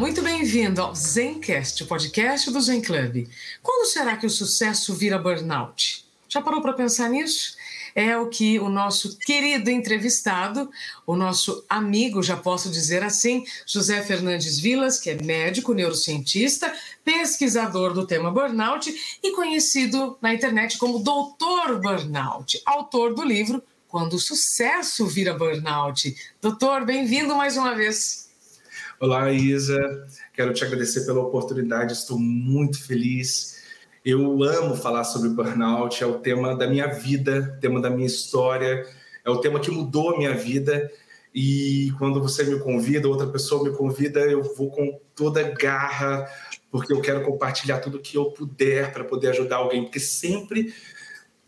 Muito bem-vindo ao Zencast, o podcast do Zen Club. Quando será que o sucesso vira burnout? Já parou para pensar nisso? É o que o nosso querido entrevistado, o nosso amigo, já posso dizer assim, José Fernandes Vilas, que é médico, neurocientista, pesquisador do tema burnout e conhecido na internet como Doutor Burnout, autor do livro Quando o Sucesso Vira Burnout. Doutor, bem-vindo mais uma vez. Olá, Isa. Quero te agradecer pela oportunidade. Estou muito feliz. Eu amo falar sobre burnout. É o tema da minha vida, tema da minha história. É o tema que mudou a minha vida. E quando você me convida, outra pessoa me convida, eu vou com toda garra, porque eu quero compartilhar tudo que eu puder para poder ajudar alguém. Porque sempre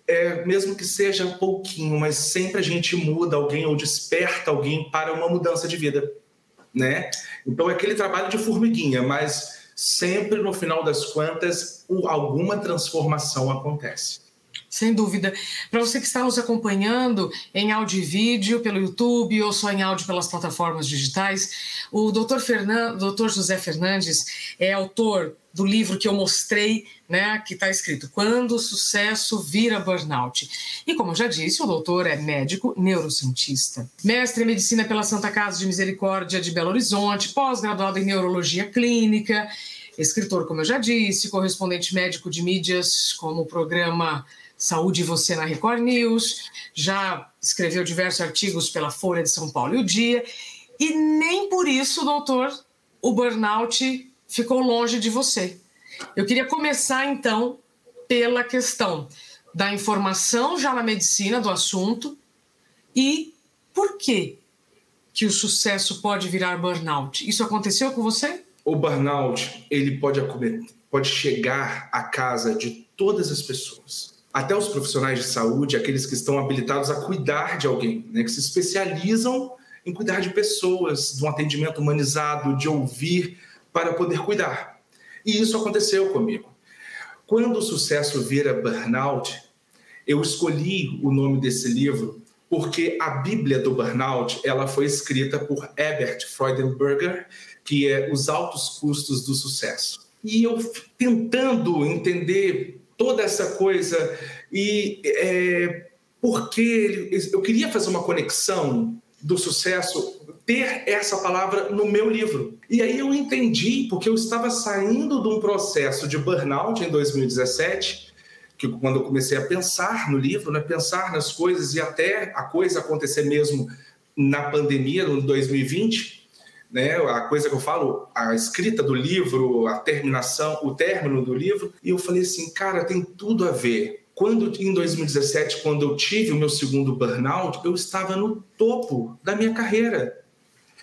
é, mesmo que seja pouquinho, mas sempre a gente muda alguém ou desperta alguém para uma mudança de vida né? Então é aquele trabalho de formiguinha, mas sempre no final das contas alguma transformação acontece. Sem dúvida. Para você que está nos acompanhando em áudio e vídeo pelo YouTube ou só em áudio pelas plataformas digitais, o Dr. Fernando, Dr. José Fernandes é autor do livro que eu mostrei, né, que está escrito Quando o Sucesso Vira Burnout. E como eu já disse, o doutor é médico neurocientista, mestre em medicina pela Santa Casa de Misericórdia de Belo Horizonte, pós-graduado em neurologia clínica, escritor, como eu já disse, correspondente médico de mídias como o programa Saúde Você na Record News, já escreveu diversos artigos pela Folha de São Paulo e o Dia, e nem por isso, doutor, o burnout ficou longe de você. Eu queria começar então pela questão da informação já na medicina do assunto e por que que o sucesso pode virar burnout. Isso aconteceu com você? O burnout, ele pode pode chegar à casa de todas as pessoas. Até os profissionais de saúde, aqueles que estão habilitados a cuidar de alguém, né, que se especializam em cuidar de pessoas, de um atendimento humanizado, de ouvir para poder cuidar. E isso aconteceu comigo. Quando o sucesso vira burnout, eu escolhi o nome desse livro porque a Bíblia do burnout ela foi escrita por Herbert Freudenberger, que é Os Altos Custos do Sucesso. E eu tentando entender toda essa coisa e é, porque eu queria fazer uma conexão do sucesso ter essa palavra no meu livro. E aí eu entendi, porque eu estava saindo de um processo de burnout em 2017, que quando eu comecei a pensar no livro, né, pensar nas coisas e até a coisa acontecer mesmo na pandemia, no 2020, né, a coisa que eu falo, a escrita do livro, a terminação, o término do livro, e eu falei assim, cara, tem tudo a ver quando em 2017, quando eu tive o meu segundo burnout, eu estava no topo da minha carreira.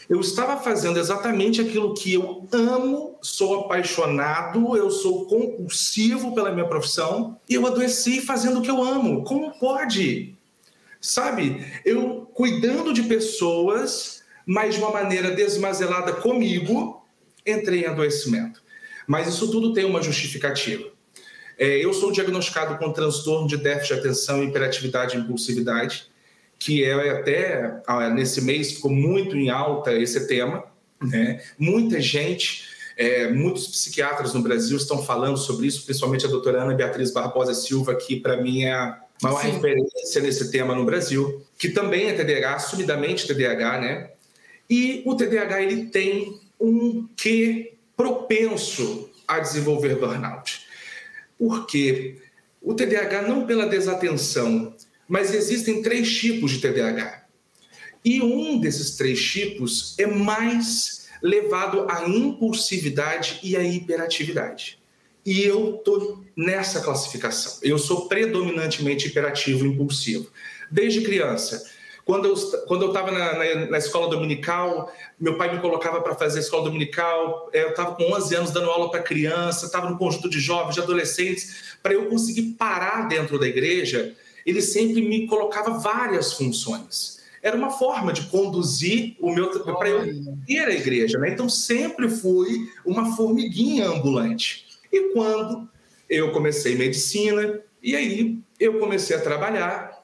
Eu estava fazendo exatamente aquilo que eu amo, sou apaixonado, eu sou compulsivo pela minha profissão e eu adoeci fazendo o que eu amo. Como pode? Sabe? Eu cuidando de pessoas, mas de uma maneira desmazelada comigo, entrei em adoecimento. Mas isso tudo tem uma justificativa. É, eu sou diagnosticado com transtorno de déficit de atenção, hiperatividade e impulsividade, que é até ah, nesse mês ficou muito em alta esse tema. Né? Muita gente, é, muitos psiquiatras no Brasil estão falando sobre isso, principalmente a doutora Ana Beatriz Barbosa Silva, que para mim é a maior Sim. referência nesse tema no Brasil, que também é TDAH, assumidamente TDAH, né? E o TDAH ele tem um quê propenso a desenvolver burnout. Porque o TDAH não pela desatenção, mas existem três tipos de TDAH. E um desses três tipos é mais levado à impulsividade e à hiperatividade. E eu estou nessa classificação. Eu sou predominantemente hiperativo e impulsivo. Desde criança, Quando eu quando eu estava na, na, na, escola dominical, meu pai me colocava para fazer escola dominical. É, eu estava com 11 anos dando aula para criança, estava no conjunto de jovens, de adolescentes. Para eu conseguir parar dentro da igreja, ele sempre me colocava várias funções. Era uma forma de conduzir o meu para eu ir à igreja, né? Então sempre fui uma formiguinha ambulante. E quando eu comecei medicina, e aí eu comecei a trabalhar.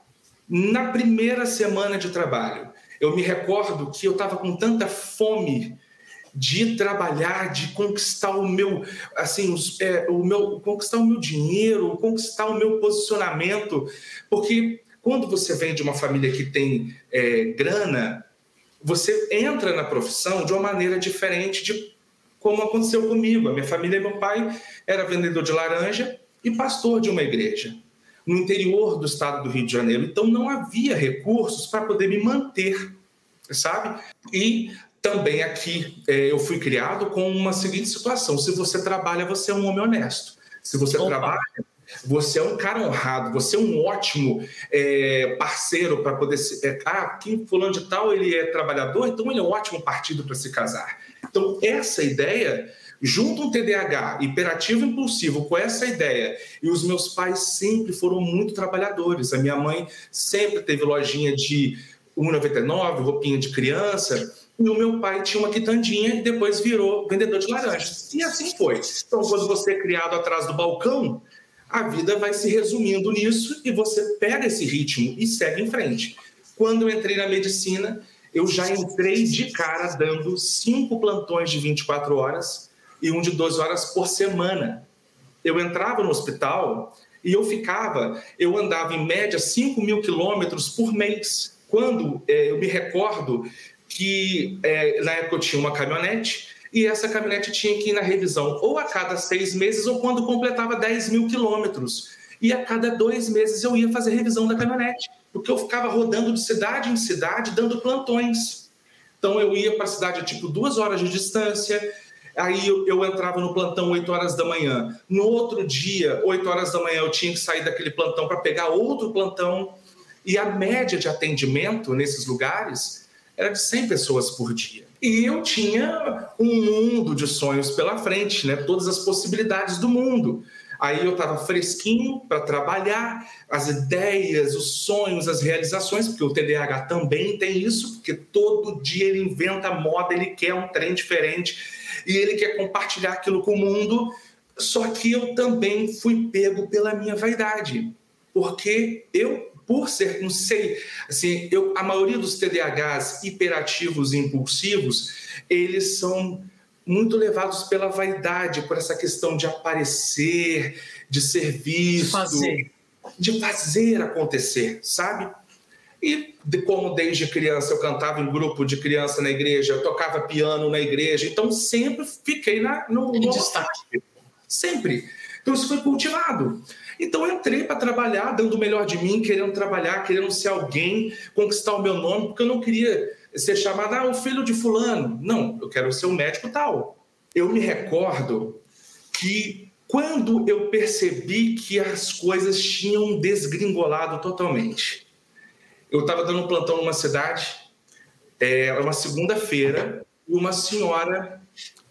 Na primeira semana de trabalho, eu me recordo que eu estava com tanta fome de trabalhar, de conquistar o meu, assim, os, é, o meu, conquistar o meu dinheiro, conquistar o meu posicionamento, porque quando você vem de uma família que tem é, grana, você entra na profissão de uma maneira diferente de como aconteceu comigo. A minha família, meu pai era vendedor de laranja e pastor de uma igreja no interior do estado do Rio de Janeiro. Então não havia recursos para poder me manter, sabe? E também aqui é, eu fui criado com uma seguinte situação: se você trabalha, você é um homem honesto. Se você Opa. trabalha, você é um cara honrado, você é um ótimo é, parceiro para poder se. É, ah, quem fulano de tal ele é trabalhador, então ele é um ótimo partido para se casar. Então, essa ideia, junto um TDAH hiperativo impulsivo com essa ideia, e os meus pais sempre foram muito trabalhadores. A minha mãe sempre teve lojinha de 1,99, roupinha de criança, e o meu pai tinha uma quitandinha e depois virou vendedor de laranjas. E assim foi. Então, quando você é criado atrás do balcão, a vida vai se resumindo nisso e você pega esse ritmo e segue em frente. Quando eu entrei na medicina, eu já entrei de cara dando cinco plantões de 24 horas e um de 12 horas por semana. Eu entrava no hospital e eu ficava, eu andava em média 5 mil quilômetros por mês. Quando é, eu me recordo que é, na época eu tinha uma caminhonete e essa caminhonete tinha que ir na revisão ou a cada seis meses ou quando completava 10 mil quilômetros. E a cada dois meses eu ia fazer revisão da caminhonete porque eu ficava rodando de cidade em cidade dando plantões. Então eu ia para a cidade tipo duas horas de distância, aí eu, eu, entrava no plantão 8 horas da manhã. No outro dia, 8 horas da manhã, eu tinha que sair daquele plantão para pegar outro plantão. E a média de atendimento nesses lugares era de 100 pessoas por dia. E eu tinha um mundo de sonhos pela frente, né? todas as possibilidades do mundo. Aí eu estava fresquinho para trabalhar, as ideias, os sonhos, as realizações, porque o TDAH também tem isso, porque todo dia ele inventa moda, ele quer um trem diferente e ele quer compartilhar aquilo com o mundo. Só que eu também fui pego pela minha vaidade, porque eu, por ser, não sei, assim, eu, a maioria dos TDAHs hiperativos e impulsivos, eles são muito levados pela vaidade, por essa questão de aparecer, de ser visto, de fazer, de fazer acontecer, sabe? E de, como desde criança eu cantava em grupo de criança na igreja, eu tocava piano na igreja, então sempre fiquei na, no, no destaque. Sempre. Então isso foi cultivado. Então eu entrei para trabalhar, dando o melhor de mim, querendo trabalhar, querendo ser alguém, conquistar o meu nome, porque eu não queria ser chamado, ah, o filho de fulano. Não, eu quero ser um médico tal. Eu me recordo que quando eu percebi que as coisas tinham desgringolado totalmente, eu estava dando um plantão numa cidade, é, era uma segunda-feira, e uma senhora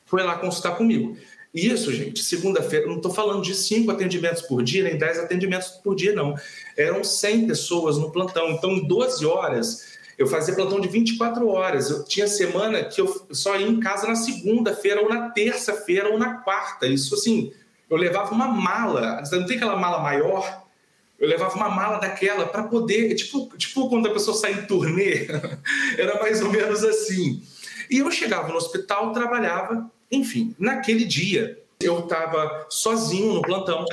foi lá consultar comigo. Isso, gente, segunda-feira, não estou falando de cinco atendimentos por dia, nem dez atendimentos por dia, não. Eram 100 pessoas no plantão. Então, em 12 horas, eu fazia plantão de 24 horas. Eu tinha semana que eu só ia em casa na segunda-feira, ou na terça-feira, ou na quarta. Isso assim, eu levava uma mala. Não tem aquela mala maior? Eu levava uma mala daquela para poder. Tipo, tipo quando a pessoa sai em turnê. Era mais ou menos assim. E eu chegava no hospital, trabalhava. Enfim, naquele dia, eu estava sozinho no plantão.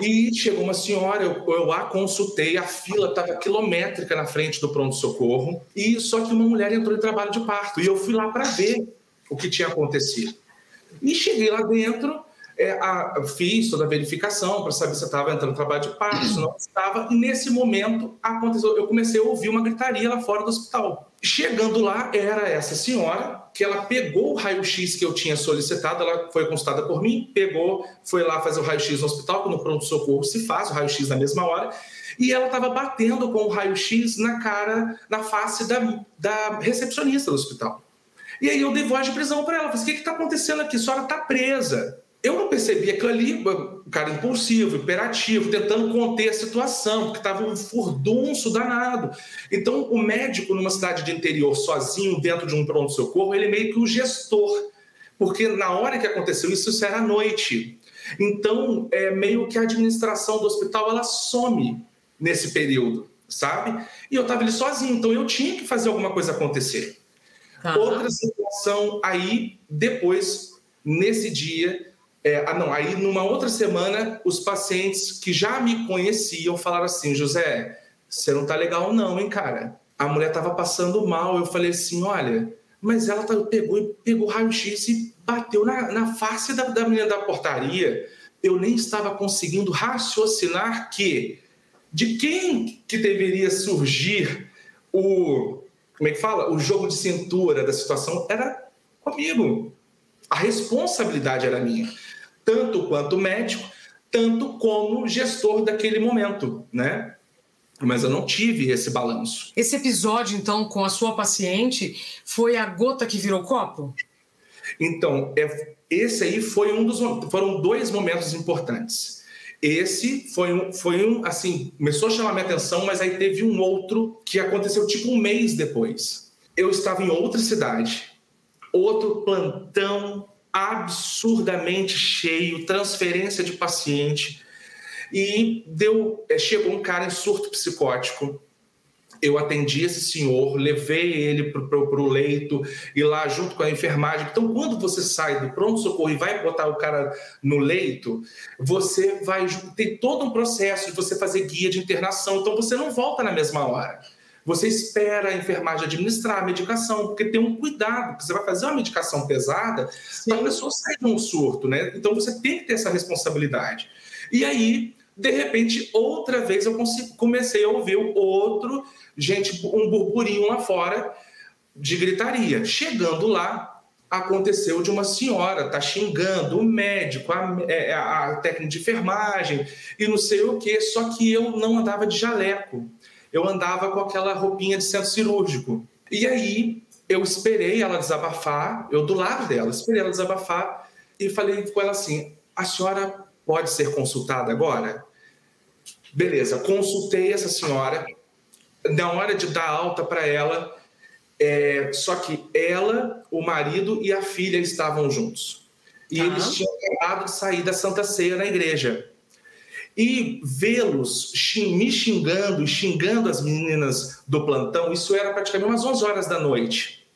E chegou uma senhora, eu, eu a consultei, a fila estava quilométrica na frente do pronto-socorro, e só que uma mulher entrou em trabalho de parto. E eu fui lá para ver o que tinha acontecido. E cheguei lá dentro, é, a, fiz toda a verificação para saber se estava entrando em trabalho de parto, se não estava. E nesse momento aconteceu, eu comecei a ouvir uma gritaria lá fora do hospital. Chegando lá, era essa senhora que ela pegou o raio-x que eu tinha solicitado, ela foi consultada por mim, pegou, foi lá fazer o raio-x no hospital, que no pronto-socorro se faz o raio-x na mesma hora, e ela estava batendo com o raio-x na cara, na face da, da recepcionista do hospital. E aí eu dei voz de prisão para ela. Falei, o que está acontecendo aqui? A senhora está presa. Eu não percebi aquilo ali, o cara impulsivo, imperativo, tentando conter a situação, porque estava um furdunço danado. Então, o médico numa cidade de interior, sozinho, dentro de um pronto-socorro, ele é meio que o gestor, porque na hora que aconteceu isso, isso era à noite. Então, é meio que a administração do hospital, ela some nesse período, sabe? E eu estava ali sozinho, então eu tinha que fazer alguma coisa acontecer. Uhum. Outra situação aí, depois, nesse dia, é, ah, não, aí numa outra semana, os pacientes que já me conheciam falaram assim: José, você não tá legal, não, hein, cara? A mulher tava passando mal. Eu falei assim: olha, mas ela tá, pegou, pegou raio-x e bateu na, na face da, da menina da portaria. Eu nem estava conseguindo raciocinar que de quem que deveria surgir o como é que fala? O jogo de cintura da situação era comigo. A responsabilidade era minha tanto quanto médico, tanto como gestor daquele momento, né? Mas eu não tive esse balanço. Esse episódio, então, com a sua paciente, foi a gota que virou copo? Então, é, esse aí foi um dos. Foram dois momentos importantes. Esse foi um, foi um, assim, começou a chamar minha atenção, mas aí teve um outro que aconteceu tipo um mês depois. Eu estava em outra cidade, outro plantão absurdamente cheio, transferência de paciente. E deu, é, chegou um cara em surto psicótico. Eu atendi esse senhor, levei ele para o leito e lá junto com a enfermagem. Então, quando você sai do pronto-socorro e vai botar o cara no leito, você vai. Tem todo um processo de você fazer guia de internação. Então, você não volta na mesma hora. Você espera a enfermagem administrar a medicação, porque tem um cuidado, porque você vai fazer uma medicação pesada para a pessoa sair de um surto, né? Então você tem que ter essa responsabilidade. E aí, de repente, outra vez eu comecei a ouvir outro, gente, um burburinho lá fora de gritaria. Chegando lá, aconteceu de uma senhora tá xingando o médico, a, é, a, a técnica de enfermagem e não sei o que, só que eu não andava de jaleco eu andava com aquela roupinha de centro cirúrgico. E aí eu esperei ela desabafar, eu do lado dela, esperei ela desabafar e falei com ela assim: a senhora pode ser consultada agora? Beleza, consultei essa senhora. Na hora de dar alta para ela, é, só que ela, o marido e a filha estavam juntos. E uhum. eles tinham acabado de sair da Santa Ceia na igreja. E vê-los me xingando e xingando as meninas do plantão, isso era praticamente umas 11 horas da noite.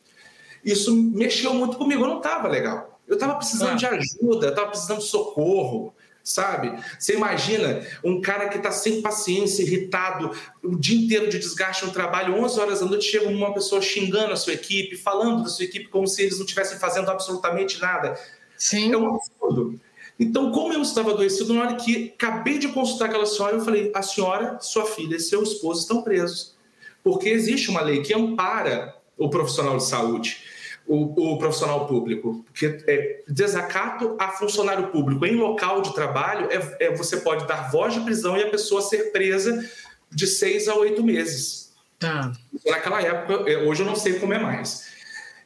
Isso mexeu muito comigo, eu não estava legal. Eu estava precisando ah. de ajuda, eu estava precisando de socorro, sabe? Você imagina um cara que está sem paciência, irritado, o dia inteiro de desgaste no trabalho, 11 horas da noite, chega uma pessoa xingando a sua equipe, falando da sua equipe como se eles não estivessem fazendo absolutamente nada. Sim. É um absurdo. Então, como eu estava adoecido, na hora que acabei de consultar aquela senhora, eu falei: a senhora, sua filha e seu esposo estão presos. Porque existe uma lei que ampara o profissional de saúde, o, o profissional público. Porque é, desacato a funcionário público em local de trabalho, é, é, você pode dar voz de prisão e a pessoa ser presa de seis a oito meses. Tá. Naquela época, é, hoje eu não sei como é mais.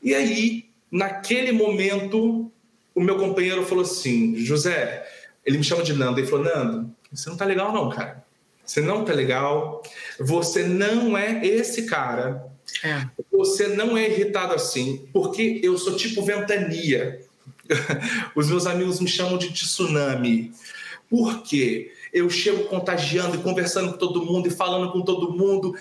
E aí, naquele momento, o meu companheiro falou assim: José, ele me chama de Nando, ele falou: Nando, você não tá legal, não, cara. Você não tá legal. Você não é esse cara. É. Você não é irritado assim, porque eu sou tipo ventania. Os meus amigos me chamam de tsunami. Por quê? Eu chego contagiando e conversando com todo mundo e falando com todo mundo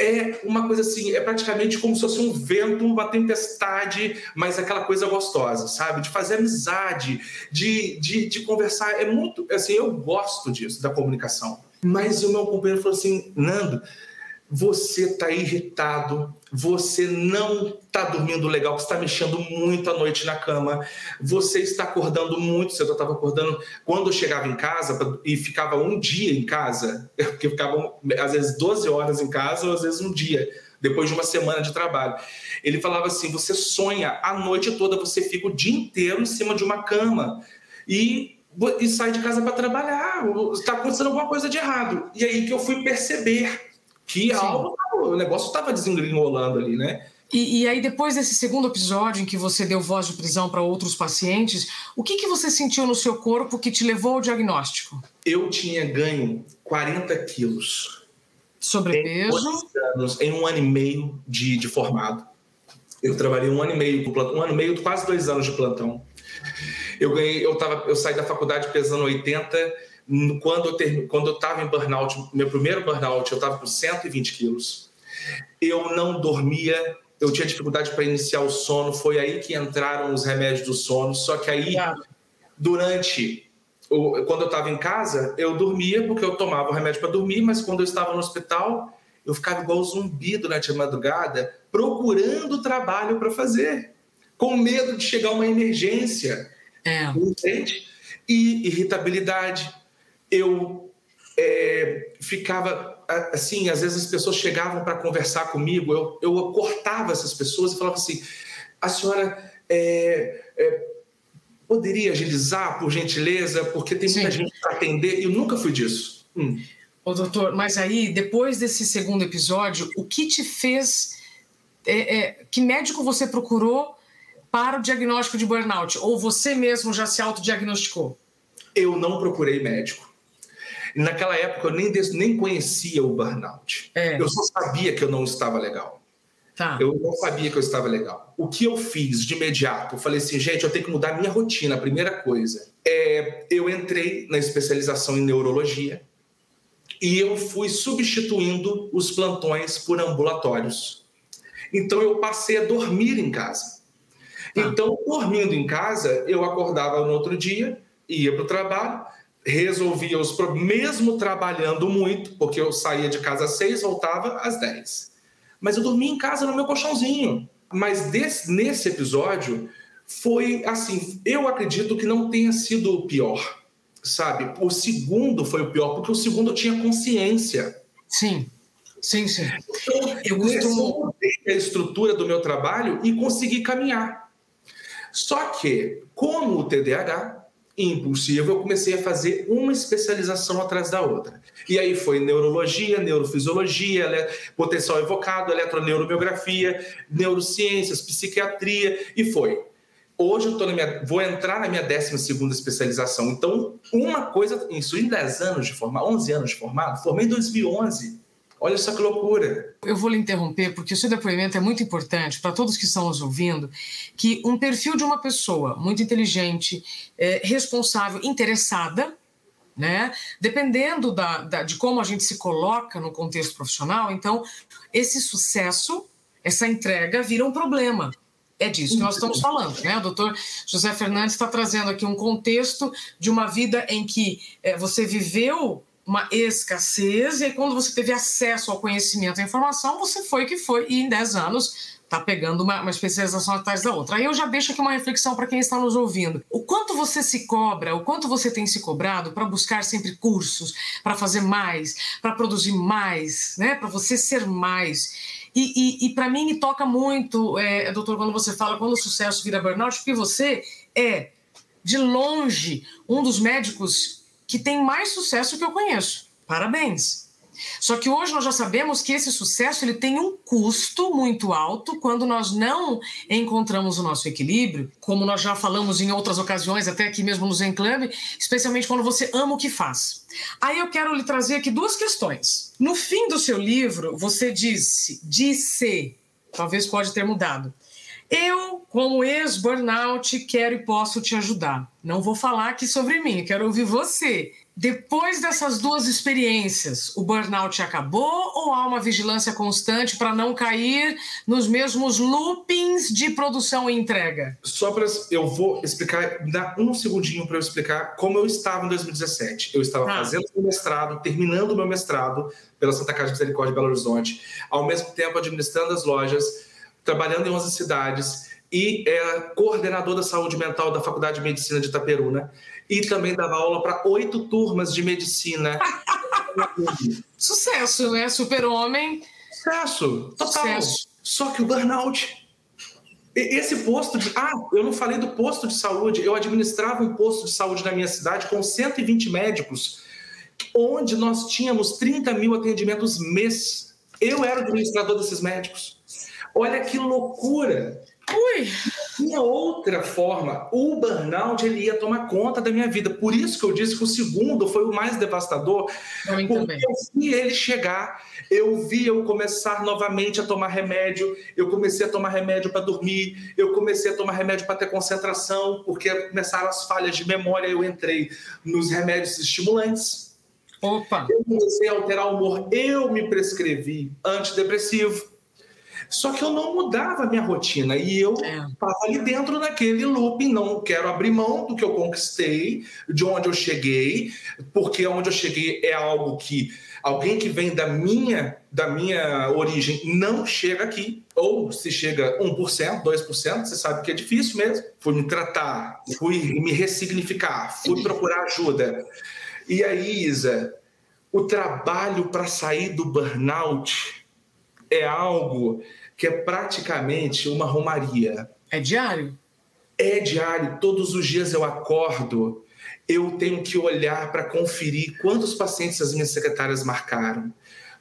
é uma coisa assim, é praticamente como se fosse um vento, uma tempestade, mas aquela coisa gostosa, sabe? De fazer amizade, de, de, de conversar. É muito, assim, eu gosto disso, da comunicação. Mas o meu companheiro falou assim, Nando, você está irritado, você não está dormindo legal, você está mexendo muito à noite na cama, você está acordando muito. Eu estava acordando quando eu chegava em casa e ficava um dia em casa, porque ficava às vezes 12 horas em casa ou às vezes um dia depois de uma semana de trabalho. Ele falava assim: você sonha a noite toda, você fica o dia inteiro em cima de uma cama e, e sai de casa para trabalhar. Está acontecendo alguma coisa de errado. E aí que eu fui perceber que algo, o negócio estava desengringolando ali, né? E, e, aí, depois desse segundo episódio em que você deu voz de prisão para outros pacientes, o que, que você sentiu no seu corpo que te levou ao diagnóstico? Eu tinha ganho 40 quilos. Sobrepeso? Em, anos, em um ano e meio de, de formado. Eu trabalhei um ano e meio, um ano e meio, quase dois anos de plantão. Eu ganhei, eu, tava, eu saí da faculdade pesando 80. Quando eu estava quando eu em burnout, meu primeiro burnout, eu estava com 120 quilos. Eu não dormia eu tinha dificuldade para iniciar o sono, foi aí que entraram os remédios do sono. Só que aí, durante. Quando eu estava em casa, eu dormia porque eu tomava o remédio para dormir, mas quando eu estava no hospital, eu ficava igual zumbi durante a madrugada, procurando trabalho para fazer, com medo de chegar uma emergência. É. Entende? E irritabilidade. Eu é, ficava assim, às vezes as pessoas chegavam para conversar comigo, eu, eu cortava essas pessoas e falava assim: a senhora é, é, poderia agilizar, por gentileza, porque tem muita Sim. gente para atender, e eu nunca fui disso. Hum. Ô, doutor, mas aí, depois desse segundo episódio, o que te fez. É, é, que médico você procurou para o diagnóstico de burnout? Ou você mesmo já se autodiagnosticou? Eu não procurei médico. Naquela época eu nem, nem conhecia o burnout. É. Eu só sabia que eu não estava legal. Tá. Eu não sabia que eu estava legal. O que eu fiz de imediato? Eu falei assim, gente, eu tenho que mudar minha rotina. A primeira coisa é eu entrei na especialização em neurologia e eu fui substituindo os plantões por ambulatórios. Então eu passei a dormir em casa. Tá. Então, dormindo em casa, eu acordava no outro dia, ia para o trabalho, resolvia os problemas, mesmo trabalhando muito, porque eu saía de casa às seis, voltava às dez. Mas eu dormia em casa no meu colchãozinho. Mas desse, nesse episódio foi assim, eu acredito que não tenha sido o pior, sabe? O segundo foi o pior, porque o segundo eu tinha consciência. Sim. Sim, sim. Então, eu costumo a estrutura do meu trabalho e consegui caminhar. Só que, como o TDAH, impulsivo, eu comecei a fazer uma especialização atrás da outra. E aí foi neurologia, neurofisiologia, potencial evocado, eletroneuromiografia, neurociências, psiquiatria, e foi. Hoje eu tô na minha, vou entrar na minha 12 especialização. Então, uma coisa, isso em 10 anos de formado, 11 anos de formado, formei em 2011. Olha que loucura. Eu vou lhe interromper porque o seu depoimento é muito importante para todos que estão nos ouvindo, que um perfil de uma pessoa muito inteligente, é, responsável, interessada, né? Dependendo da, da, de como a gente se coloca no contexto profissional, então esse sucesso, essa entrega vira um problema. É disso que nós estamos falando, né? O doutor José Fernandes está trazendo aqui um contexto de uma vida em que é, você viveu uma escassez, e quando você teve acesso ao conhecimento, à informação, você foi que foi, e em 10 anos está pegando uma, uma, especialização atrás da outra. Aí eu já deixo aqui uma reflexão para quem está nos ouvindo. O quanto você se cobra, o quanto você tem se cobrado para buscar sempre cursos, para fazer mais, para produzir mais, né? para você ser mais. E, e, e para mim me toca muito, é, doutor, quando você fala quando o sucesso vira burnout, porque você é, de longe, um dos médicos que tem mais sucesso que eu conheço. Parabéns. Só que hoje nós já sabemos que esse sucesso ele tem um custo muito alto quando nós não encontramos o nosso equilíbrio, como nós já falamos em outras ocasiões, até aqui mesmo no Zen Club, especialmente quando você ama o que faz. Aí eu quero lhe trazer aqui duas questões. No fim do seu livro, você disse, disse, talvez pode ter mudado, eu, como ex-burnout, quero e posso te ajudar. Não vou falar aqui sobre mim, quero ouvir você. Depois dessas duas experiências, o burnout acabou ou há uma vigilância constante para não cair nos mesmos loopings de produção e entrega? Só para eu vou explicar, dá um segundinho para eu explicar como eu estava em 2017. Eu estava ah. fazendo meu mestrado, terminando o meu mestrado pela Santa Casa de Misericórdia de Belo Horizonte, ao mesmo tempo administrando as lojas trabalhando em 11 cidades e é coordenador da saúde mental da Faculdade de Medicina de Itaperuna e também dava aula para oito turmas de medicina. Sucesso, né? Super-homem. Sucesso, total. Sucesso. Só que o burnout. Esse posto de. Ah, eu não falei do posto de saúde. Eu administrava um posto de saúde na minha cidade com 120 médicos, onde nós tínhamos 30 mil atendimentos mês. Eu era o administrador desses médicos. Olha que loucura! Ui! Tinha outra forma. O burnout ele ia tomar conta da minha vida. Por isso que eu disse que o segundo foi o mais devastador. porque também. eu vi ele chegar, eu vi eu começar novamente a tomar remédio, eu comecei a tomar remédio para dormir, eu comecei a tomar remédio para ter concentração, porque começaram as falhas de memória, eu entrei nos remédios estimulantes. Opa! Eu comecei a alterar o humor, eu me prescrevi antidepressivo só que eu não mudava a minha rotina e eu estava é. ali dentro daquele looping, não quero abrir mão do que eu conquistei, de onde eu cheguei, porque onde eu cheguei é algo que alguém que vem da minha da minha origem não chega aqui, ou se chega 1%, 2%, você sabe que é difícil mesmo. Fui me tratar, fui me ressignificar, fui procurar ajuda. E aí, Isa, o trabalho para sair do burnout é algo que é praticamente uma romaria. É diário? É diário. Todos os dias eu acordo, eu tenho que olhar para conferir quantos pacientes as minhas secretárias marcaram.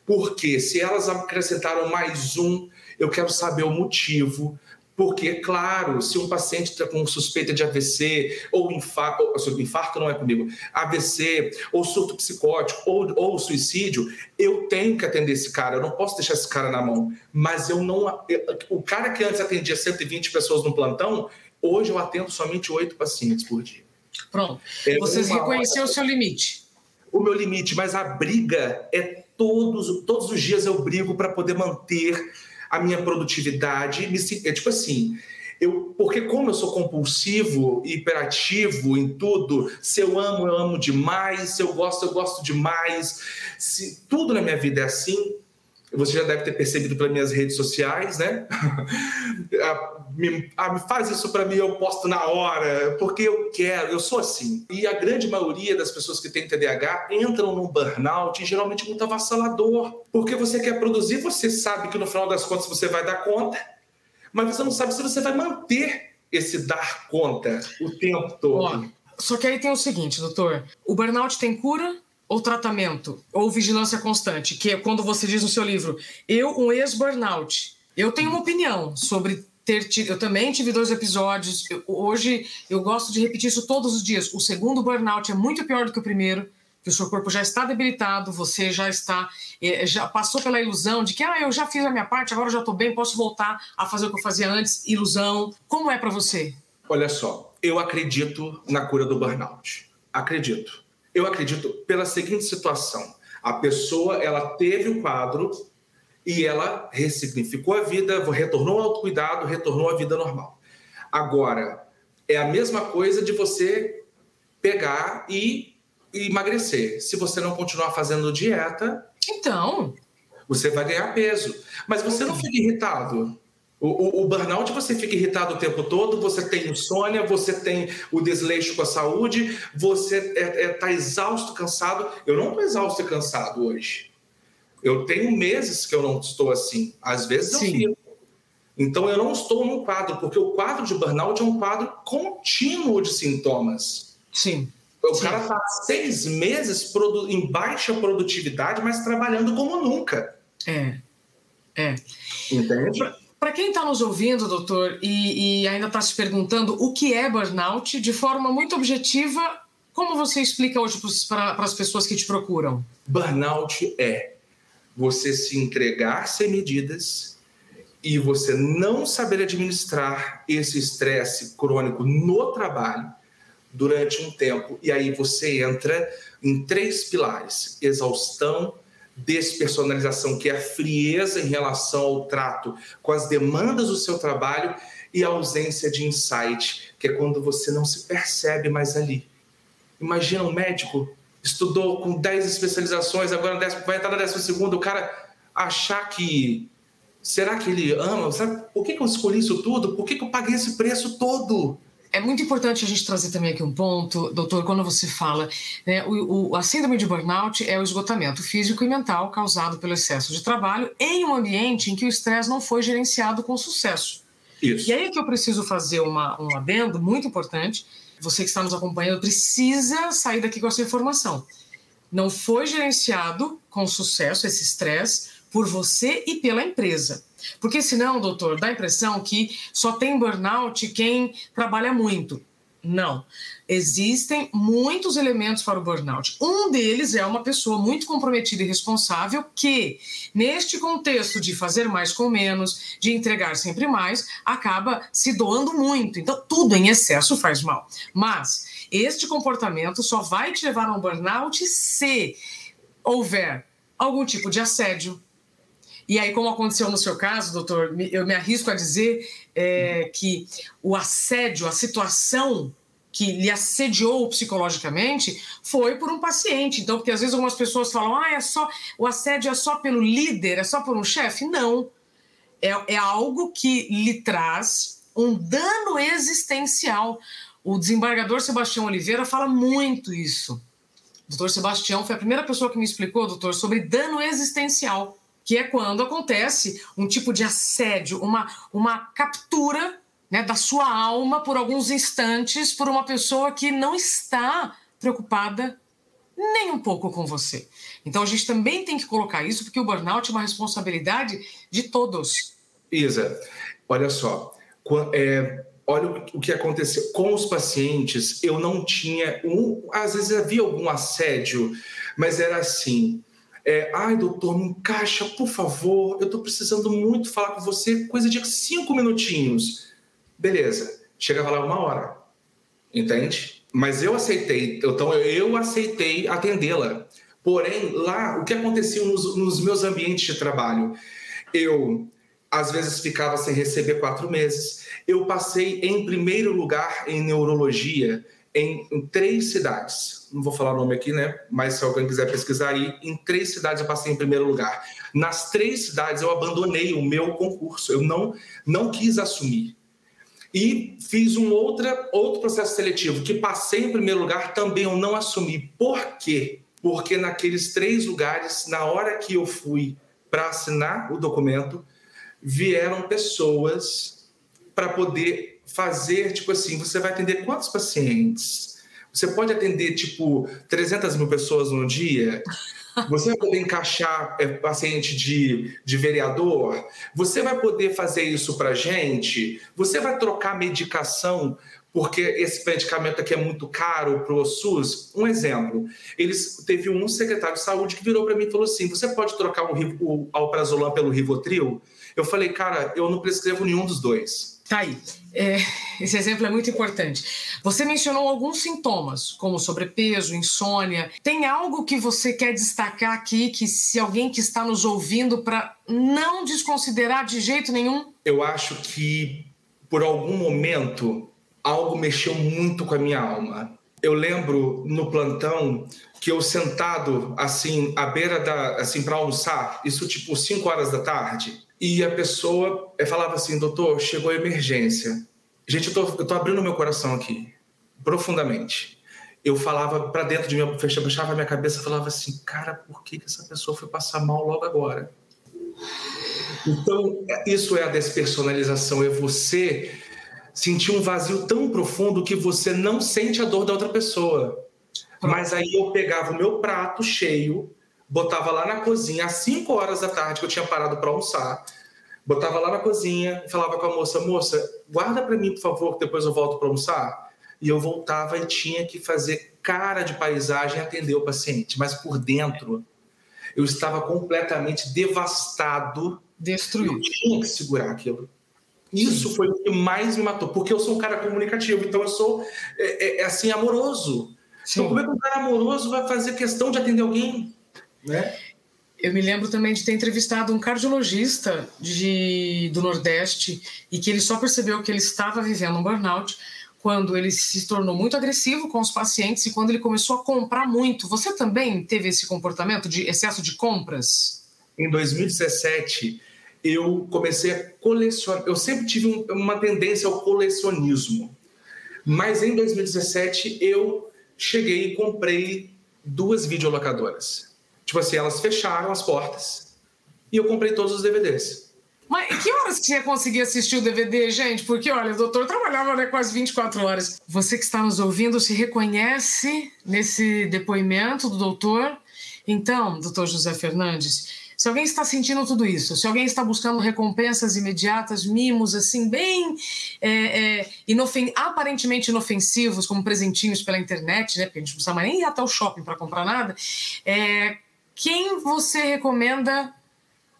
Porque se elas acrescentaram mais um, eu quero saber o motivo. Porque, claro, se um paciente está com suspeita de AVC, ou infarto, ou, infarto não é comigo, AVC, ou surto psicótico, ou, ou suicídio, eu tenho que atender esse cara, eu não posso deixar esse cara na mão. Mas eu não. o cara que antes atendia 120 pessoas no plantão, hoje eu atendo somente oito pacientes por dia. Pronto. É Vocês reconheceram o seu limite. O meu limite, mas a briga é todos, todos os dias eu brigo para poder manter a minha produtividade. É tipo assim, eu, porque como eu sou compulsivo, hiperativo em tudo, se eu amo, eu amo demais, se eu gosto, eu gosto demais. Se tudo na minha vida é assim, você já deve ter percebido pelas minhas redes sociais, né? Ah, me, ah, faz isso para mim, eu posto na hora, porque eu quero, eu sou assim. E a grande maioria das pessoas que têm TDAH entram num burnout, geralmente muito avassalador, porque você quer produzir, você sabe que no final das contas você vai dar conta, mas você não sabe se você vai manter esse dar conta o tempo todo. Só que aí tem o seguinte, doutor: o burnout tem cura? Ou tratamento, ou vigilância constante, que é quando você diz no seu livro, eu, um ex-burnout, eu tenho uma opinião sobre ter tido, eu também tive dois episódios, eu, hoje eu gosto de repetir isso todos os dias, o segundo burnout é muito pior do que o primeiro, que o seu corpo já está debilitado, você já está, é, já passou pela ilusão de que, ah, eu já fiz a minha parte, agora já estou bem, posso voltar a fazer o que eu fazia antes, ilusão. Como é para você? Olha só, eu acredito na cura do burnout. Acredito eu acredito pela seguinte situação: a pessoa ela teve o quadro e ela ressignificou a vida, retornou ao autocuidado, retornou à vida normal. Agora, é a mesma coisa de você pegar e, e emagrecer. Se você não continuar fazendo dieta, então você vai ganhar peso. Mas você não fica irritado. O, o, o, burnout você fica irritado o tempo todo, você tem insônia, você tem o desleixo com a saúde, você está é, é, tá exausto, cansado. Eu não estou exausto e cansado hoje. Eu tenho meses que eu não estou assim. Às vezes eu Sim. fico. Então eu não estou num quadro, porque o quadro de burnout é um quadro contínuo de sintomas. Sim. O Sim. cara está seis meses em baixa produtividade, mas trabalhando como nunca. É. É. Entende? Para quem está nos ouvindo, doutor, e, e ainda está se perguntando o que é burnout, de forma muito objetiva, como você explica hoje para as pessoas que te procuram? Burnout é você se entregar sem medidas e você não saber administrar esse estresse crônico no trabalho durante um tempo. E aí você entra em três pilares: exaustão, despersonalização, que é a frieza em relação ao trato com as demandas do seu trabalho, e a ausência de insight, que é quando você não se percebe mais ali. Imagina um médico, estudou com 10 especializações, agora vai entrar na décima segunda, o cara achar que. Será que ele ama? Sabe, por que, eu escolhi isso tudo? Por que eu paguei esse preço todo? É muito importante a gente trazer também aqui um ponto, doutor, quando você fala, né, o, o, a síndrome de burnout é o esgotamento físico e mental causado pelo excesso de trabalho em um ambiente em que o estresse não foi gerenciado com sucesso. Isso. E aí é que eu preciso fazer uma, um adendo muito importante. Você que está nos acompanhando precisa sair daqui com essa informação. Não foi gerenciado com sucesso esse estresse por você e pela empresa. Porque senão, doutor, dá a impressão que só tem burnout quem trabalha muito. Não. Existem muitos elementos para o burnout. Um deles é uma pessoa muito comprometida e responsável que, neste contexto de fazer mais com menos, de entregar sempre mais, acaba se doando muito. Então, tudo em excesso faz mal. Mas este comportamento só vai te levar a um burnout se houver algum tipo de assédio, e aí, como aconteceu no seu caso, doutor, eu me arrisco a dizer é, que o assédio, a situação que lhe assediou psicologicamente foi por um paciente. Então, porque às vezes algumas pessoas falam, ah, é só o assédio é só pelo líder, é só por um chefe. Não. É, é algo que lhe traz um dano existencial. O desembargador Sebastião Oliveira fala muito isso. O doutor Sebastião foi a primeira pessoa que me explicou, doutor, sobre dano existencial que é quando acontece um tipo de assédio, uma, uma captura né, da sua alma por alguns instantes por uma pessoa que não está preocupada nem um pouco com você. Então a gente também tem que colocar isso, porque o burnout é uma responsabilidade de todos. Isa, olha só, é, olha o que aconteceu com os pacientes. Eu não tinha um, às vezes havia algum assédio, mas era assim é, Ai, doutor, me encaixa, por favor. Eu estou precisando muito falar com você, coisa de cinco minutinhos. Beleza, chegava lá uma hora, entende? Mas eu aceitei, então eu aceitei atendê-la. Porém, lá, o que acontecia nos, nos meus ambientes de trabalho? Eu, às vezes, ficava sem receber quatro meses. Eu passei em primeiro lugar em neurologia em, em, três cidades. Não vou falar o nome aqui, né? Mas se alguém quiser pesquisar aí, em três cidades eu passei em primeiro lugar. Nas três cidades eu abandonei o meu concurso, eu não, não quis assumir. E fiz um outra, outro processo seletivo, que passei em primeiro lugar, também eu não assumi. Por quê? Porque naqueles três lugares, na hora que eu fui para assinar o documento, vieram pessoas para poder fazer, tipo assim, você vai atender quantos pacientes? Você pode atender, tipo, 300 mil pessoas no dia? Você vai poder encaixar é, paciente de, de vereador? Você vai poder fazer isso para gente? Você vai trocar medicação porque esse medicamento aqui é muito caro para o SUS? Um exemplo, eles teve um secretário de saúde que virou para mim e falou assim: você pode trocar o, o alprazolam pelo Rivotril? Eu falei, cara, eu não prescrevo nenhum dos dois. Tá aí. É, esse exemplo é muito importante. Você mencionou alguns sintomas, como sobrepeso, insônia. Tem algo que você quer destacar aqui que, se alguém que está nos ouvindo, para não desconsiderar de jeito nenhum? Eu acho que, por algum momento, algo mexeu muito com a minha alma. Eu lembro no plantão que eu sentado assim à beira da assim para almoçar, isso tipo 5 horas da tarde, e a pessoa falava assim, doutor, chegou a emergência. Gente, eu tô, eu tô abrindo meu coração aqui, profundamente. Eu falava para dentro de mim, fechava, fechava a minha cabeça, falava assim, cara, por que, que essa pessoa foi passar mal logo agora? Então, isso é a despersonalização, é você sentir um vazio tão profundo que você não sente a dor da outra pessoa. Mas aí eu pegava o meu prato cheio, botava lá na cozinha às 5 horas da tarde que eu tinha parado para almoçar, botava lá na cozinha, falava com a moça, moça, guarda para mim, por favor, que depois eu volto para almoçar. E eu voltava e tinha que fazer cara de paisagem atender o paciente, mas por dentro eu estava completamente devastado. Destruído. Eu tinha que segurar aquilo. Isso foi o que mais me matou, porque eu sou um cara comunicativo, então eu sou é, é, é assim amoroso. Sim. Então como é que um cara amoroso vai fazer questão de atender alguém? Né? Eu me lembro também de ter entrevistado um cardiologista de, do Nordeste e que ele só percebeu que ele estava vivendo um burnout quando ele se tornou muito agressivo com os pacientes e quando ele começou a comprar muito. Você também teve esse comportamento de excesso de compras? Em 2017, eu comecei a colecionar. Eu sempre tive um, uma tendência ao colecionismo. Mas em 2017 eu cheguei e comprei duas videolocadoras. Tipo assim, elas fecharam as portas e eu comprei todos os DVDs. Mas que horas que você ia conseguir assistir o DVD, gente? Porque, olha, o doutor trabalhava né, quase 24 horas. Você que está nos ouvindo se reconhece nesse depoimento do doutor? Então, doutor José Fernandes, se alguém está sentindo tudo isso, se alguém está buscando recompensas imediatas, mimos assim, bem é, é, inofen aparentemente inofensivos, como presentinhos pela internet, né? Porque a gente não precisa mais nem ir até o shopping para comprar nada. É, quem você recomenda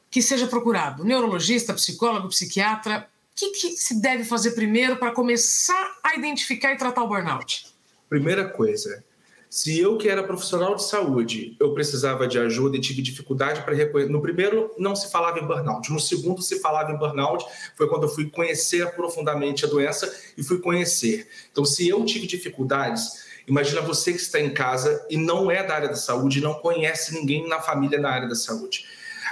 que seja procurado? Neurologista, psicólogo, psiquiatra? O que, que se deve fazer primeiro para começar a identificar e tratar o burnout? Primeira coisa, se eu que era profissional de saúde, eu precisava de ajuda e tive dificuldade para reconhecer. No primeiro, não se falava em burnout. No segundo, se falava em burnout. Foi quando eu fui conhecer profundamente a doença e fui conhecer. Então, se eu tive dificuldades, imagina você que está em casa e não é da área da saúde, não conhece ninguém na família na área da saúde.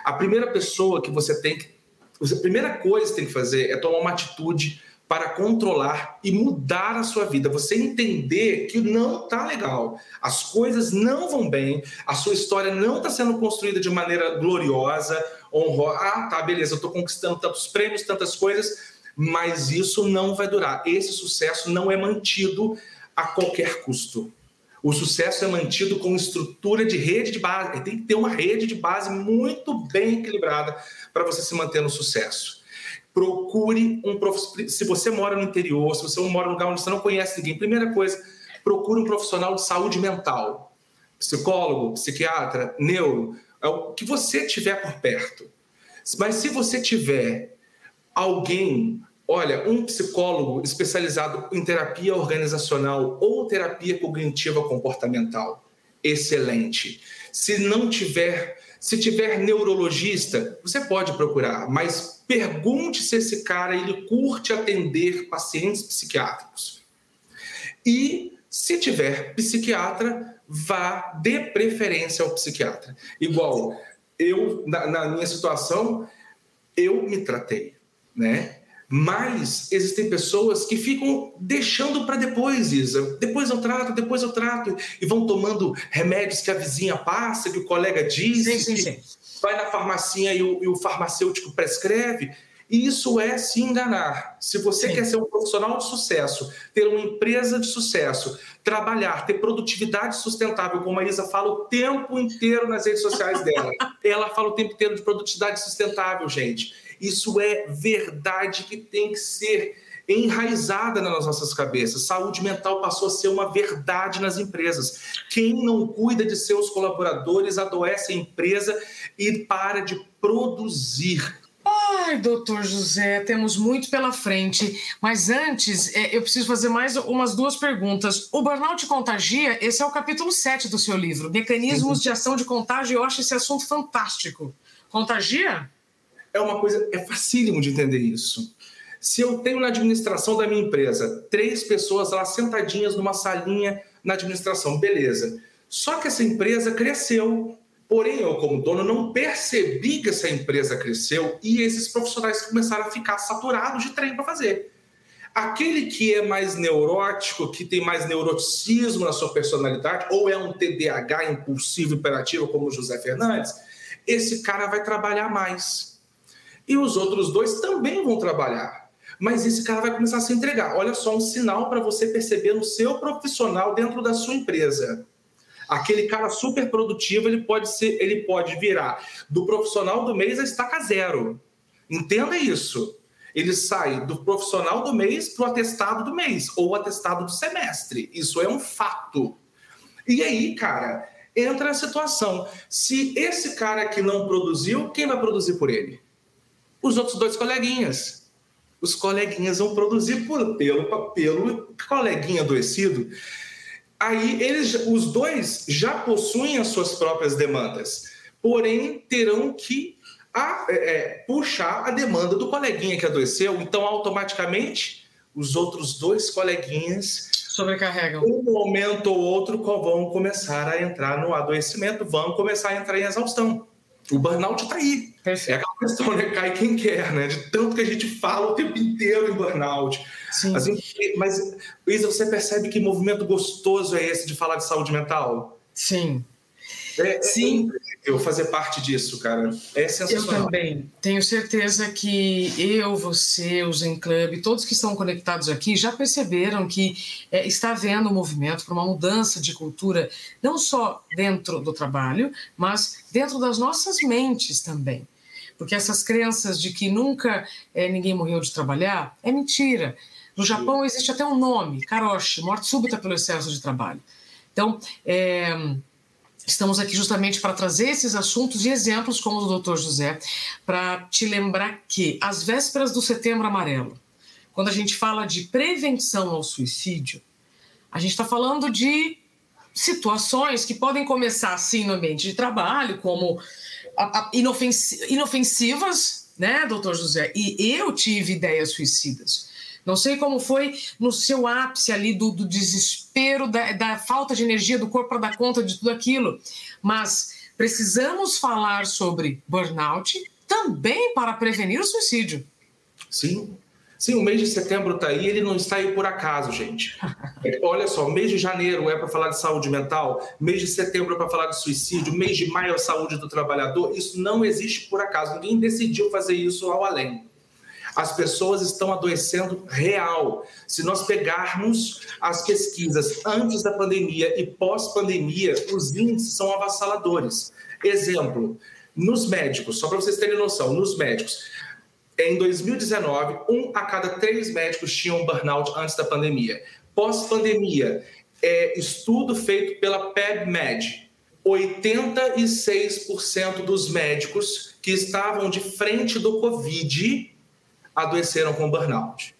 A primeira pessoa que você tem que. A primeira coisa que tem que fazer é tomar uma atitude para controlar e mudar a sua vida. Você entender que não está legal, as coisas não vão bem, a sua história não está sendo construída de maneira gloriosa, honrosa. Ah, tá, beleza, eu estou conquistando tantos prêmios, tantas coisas, mas isso não vai durar. Esse sucesso não é mantido a qualquer custo. O sucesso é mantido com estrutura de rede de base. Tem que ter uma rede de base muito bem equilibrada para você se manter no sucesso. Procure um profissional. Se você mora no interior, se você mora num lugar onde você não conhece ninguém, primeira coisa, procure um profissional de saúde mental. Psicólogo, psiquiatra, neuro, é o que você tiver por perto. Mas se você tiver alguém Olha, um psicólogo especializado em terapia organizacional ou terapia cognitiva comportamental, excelente. Se não tiver, se tiver neurologista, você pode procurar, mas pergunte se esse cara ele curte atender pacientes psiquiátricos. E se tiver psiquiatra, vá de preferência ao psiquiatra. Igual eu na, na minha situação, eu me tratei, né? Mas existem pessoas que ficam deixando para depois, Isa. Depois eu trato, depois eu trato. E vão tomando remédios que a vizinha passa, que o colega diz. Sim, sim, sim. Vai na farmacinha e o, e o, farmacêutico prescreve. E isso é se enganar. Se você quer ser um profissional de sucesso, ter uma empresa de sucesso, trabalhar, ter produtividade sustentável, como a Isa fala o tempo inteiro nas redes sociais dela. Ela fala o tempo inteiro de produtividade sustentável, gente isso é verdade que tem que ser enraizada nas nossas cabeças. Saúde mental passou a ser uma verdade nas empresas. Quem não cuida de seus colaboradores adoece a empresa e para de produzir. Ai, doutor José, temos muito pela frente. Mas antes, é, eu preciso fazer mais umas duas perguntas. O burnout contagia? Esse é o capítulo 7 do seu livro. Mecanismos de ação de contágio. Eu acho esse assunto fantástico. Contagia? É uma coisa, é facílimo de entender isso. Se eu tenho na administração da minha empresa três pessoas lá sentadinhas numa salinha na administração, beleza. Só que essa empresa cresceu. Porém, eu, como dono, não percebi que essa empresa cresceu e esses profissionais começaram a ficar saturados de trem para fazer. Aquele que é mais neurótico, que tem mais neuroticismo na sua personalidade, ou é um TDAH impulsivo hiperativo, como o José Fernandes, esse cara vai trabalhar mais e os outros dois também vão trabalhar. Mas esse cara vai começar a se entregar. Olha só um sinal para você perceber no seu profissional dentro da sua empresa. Aquele cara super produtivo, ele pode ser, ele pode virar do profissional do mês a estaca zero. Entenda isso. Ele sai do profissional do mês para o atestado do mês ou atestado do semestre. Isso é um fato. E aí, cara, entra a situação. Se esse cara que não produziu, quem vai produzir por ele? Os outros dois coleguinhas. Os coleguinhas vão produzir por, pelo, pelo coleguinha adoecido. Aí eles, os dois já possuem as suas próprias demandas, porém terão que a, é, é, puxar a demanda do coleguinha que adoeceu. Então, automaticamente, os outros dois coleguinhas sobrecarregam. Um momento ou outro vão começar a entrar no adoecimento, vão começar a entrar em exaustão. O burnout está aí. Perfeito. É aquela questão, né? Cai quem quer, né? De tanto que a gente fala o tempo inteiro em burnout. Sim. Mas, Isa, você percebe que movimento gostoso é esse de falar de saúde mental? Sim. É, é Sim. É eu fazer parte disso, cara. É sensacional. Eu também. Tenho certeza que eu, você, o Zen Club, todos que estão conectados aqui já perceberam que é, está havendo um movimento para uma mudança de cultura, não só dentro do trabalho, mas dentro das nossas mentes também. Porque essas crenças de que nunca é, ninguém morreu de trabalhar é mentira. No Japão existe até um nome, karoshi, morte súbita pelo excesso de trabalho. Então, é, Estamos aqui justamente para trazer esses assuntos e exemplos, como o do doutor José, para te lembrar que, às vésperas do Setembro Amarelo, quando a gente fala de prevenção ao suicídio, a gente está falando de situações que podem começar assim no ambiente de trabalho, como inofensivas, né, doutor José? E eu tive ideias suicidas. Não sei como foi no seu ápice ali do, do desespero, da, da falta de energia do corpo para dar conta de tudo aquilo, mas precisamos falar sobre burnout também para prevenir o suicídio. Sim, Sim, o mês de setembro está aí, ele não está aí por acaso, gente. Olha só, mês de janeiro é para falar de saúde mental, mês de setembro é para falar de suicídio, mês de maio é saúde do trabalhador. Isso não existe por acaso, ninguém decidiu fazer isso ao além as pessoas estão adoecendo real. Se nós pegarmos as pesquisas antes da pandemia e pós-pandemia, os índices são avassaladores. Exemplo, nos médicos, só para vocês terem noção, nos médicos, em 2019, um a cada três médicos tinham burnout antes da pandemia. Pós-pandemia, é, estudo feito pela PebMed, 86% dos médicos que estavam de frente do Covid adoeceram com burnout.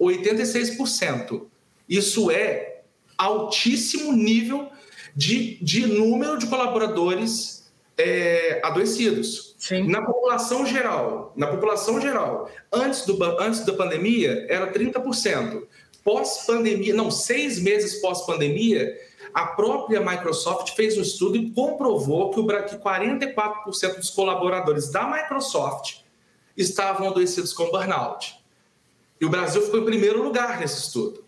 86%. Isso é altíssimo nível de, de número de colaboradores é, adoecidos. Sim. Na população geral, na população geral, antes, do, antes da pandemia, era 30%. Pós-pandemia, não, seis meses pós-pandemia, a própria Microsoft fez um estudo e comprovou que, o, que 44% dos colaboradores da Microsoft estavam adoecidos com burnout. E o Brasil ficou em primeiro lugar nesse estudo.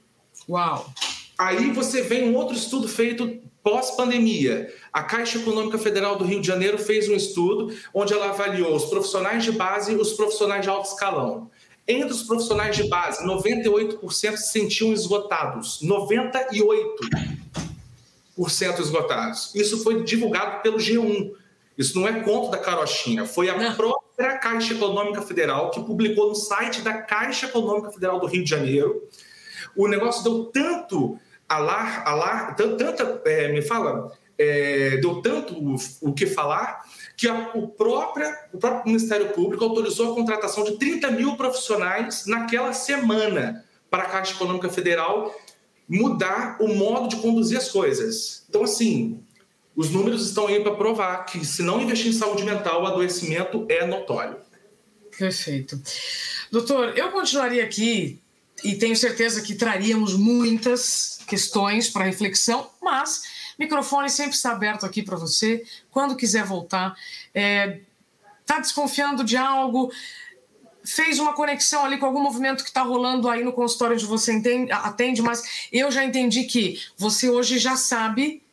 Uau! Aí você vem um outro estudo feito pós-pandemia. A Caixa Econômica Federal do Rio de Janeiro fez um estudo onde ela avaliou os profissionais de base e os profissionais de alto escalão. Entre os profissionais de base, 98% se sentiam esgotados. 98% esgotados. Isso foi divulgado pelo G1. Isso não é conto da carochinha, foi a própria Caixa Econômica Federal, que publicou no site da Caixa Econômica Federal do Rio de Janeiro. O negócio deu tanto alar, alar tanta, é, me fala, é, deu tanto o, o, que falar, que a, o, própria, o próprio Ministério Público autorizou a contratação de 30 mil profissionais naquela semana para a Caixa Econômica Federal mudar o modo de conduzir as coisas. Então, assim, os números estão aí para provar que, se não investir em saúde mental, o adoecimento é notório. Perfeito. Doutor, eu continuaria aqui e tenho certeza que traríamos muitas questões para reflexão, mas microfone sempre está aberto aqui para você. Quando quiser voltar, está é, tá desconfiando de algo, fez uma conexão ali com algum movimento que está rolando aí no consultório onde você entende, atende, mas eu já entendi que você hoje já sabe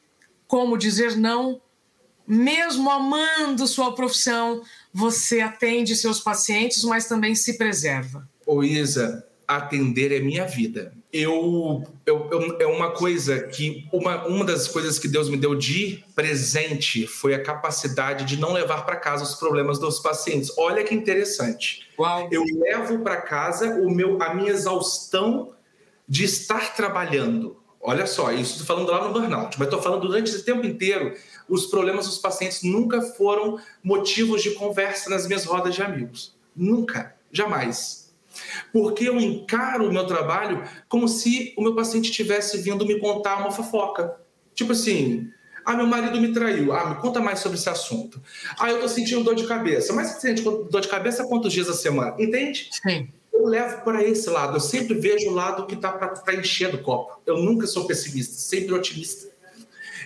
como dizer não, mesmo amando sua profissão, você atende seus pacientes, mas também se preserva. Ô Isa, atender é minha vida. Eu, eu, eu, é uma coisa que uma, uma das coisas que Deus me deu de presente foi a capacidade de não levar para casa os problemas dos pacientes. Olha que interessante. Uau. Eu levo para casa o meu a minha exaustão de estar trabalhando. Olha só, isso estou falando lá no burnout, mas estou falando durante esse tempo inteiro, os problemas dos pacientes nunca foram motivos de conversa nas minhas rodas de amigos. Nunca, jamais. Porque eu encaro o meu trabalho como se o meu paciente estivesse vindo me contar uma fofoca. Tipo assim, ah, meu marido me traiu. Ah, me conta mais sobre esse assunto. Ah, eu estou sentindo dor de cabeça. Mas você sente dor de cabeça quantos dias a semana? Entende? Sim eu levo para esse lado. Eu sempre vejo o lado que está para encher do copo. Eu nunca sou pessimista, sempre otimista.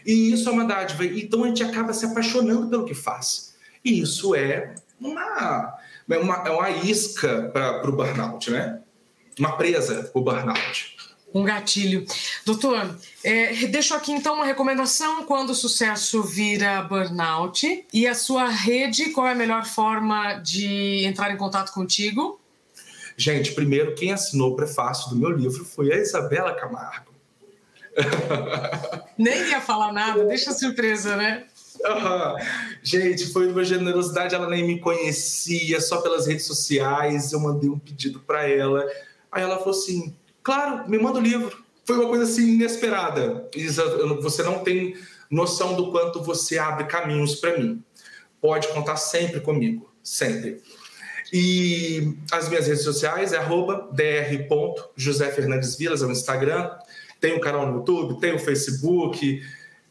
E isso é uma dádiva. Então a gente acaba se apaixonando pelo que faz. E isso é uma, é uma, é uma isca para o burnout, né? Uma presa para o burnout. Um gatilho. Doutor, é, deixo aqui então uma recomendação quando o sucesso vira burnout. E a sua rede, qual é a melhor forma de entrar em contato contigo? Gente, primeiro, quem assinou o prefácio do meu livro foi a Isabela Camargo. Nem ia falar nada, deixa surpresa, né? Uhum. Gente, foi uma generosidade, ela nem me conhecia, só pelas redes sociais. Eu mandei um pedido para ela. Aí ela falou assim: Claro, me manda o livro. Foi uma coisa assim inesperada. Você não tem noção do quanto você abre caminhos para mim. Pode contar sempre comigo, sempre. E as minhas redes sociais é arroba dr.josefernandesvilas, é o Instagram. Tem o um canal no YouTube, tem o Facebook,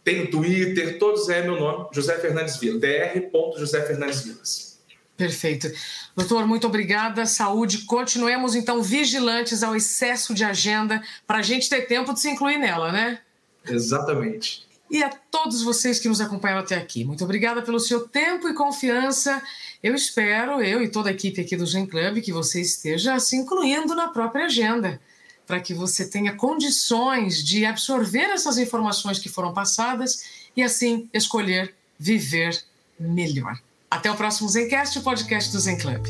tem o Twitter, todos é meu nome, José Fernandes Vilas, dr. José Fernandes Vilas. Perfeito. Doutor, muito obrigada. Saúde. Continuemos, então, vigilantes ao excesso de agenda para a gente ter tempo de se incluir nela, né? Exatamente. E a todos vocês que nos acompanharam até aqui, muito obrigada pelo seu tempo e confiança. Eu espero, eu e toda a equipe aqui do Gen Club, que você esteja se incluindo na própria agenda para que você tenha condições de absorver essas informações que foram passadas e assim escolher viver melhor. Até o próximo Zencast, o podcast do Zen Club.